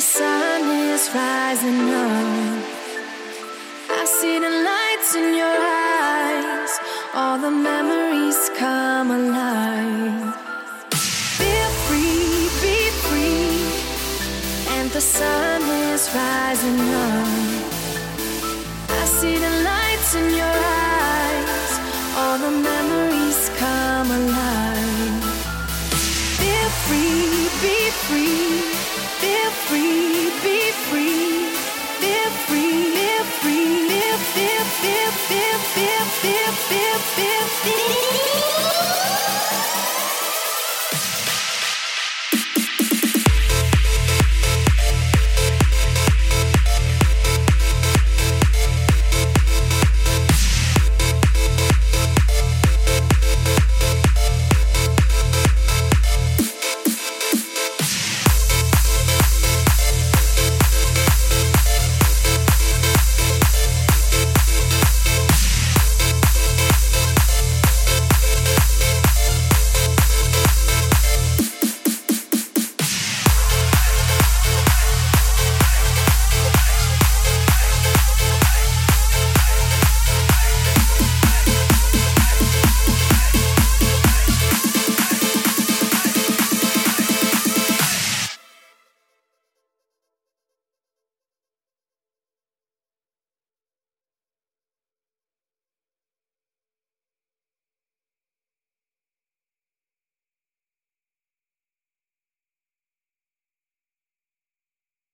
sun is rising up. I see the lights in your eyes, all the memories come alive. Feel free, be free, and the sun is rising up. I see the lights in your Feel, feel, feel, feel, feel, feel, feel, feel, feel, feel.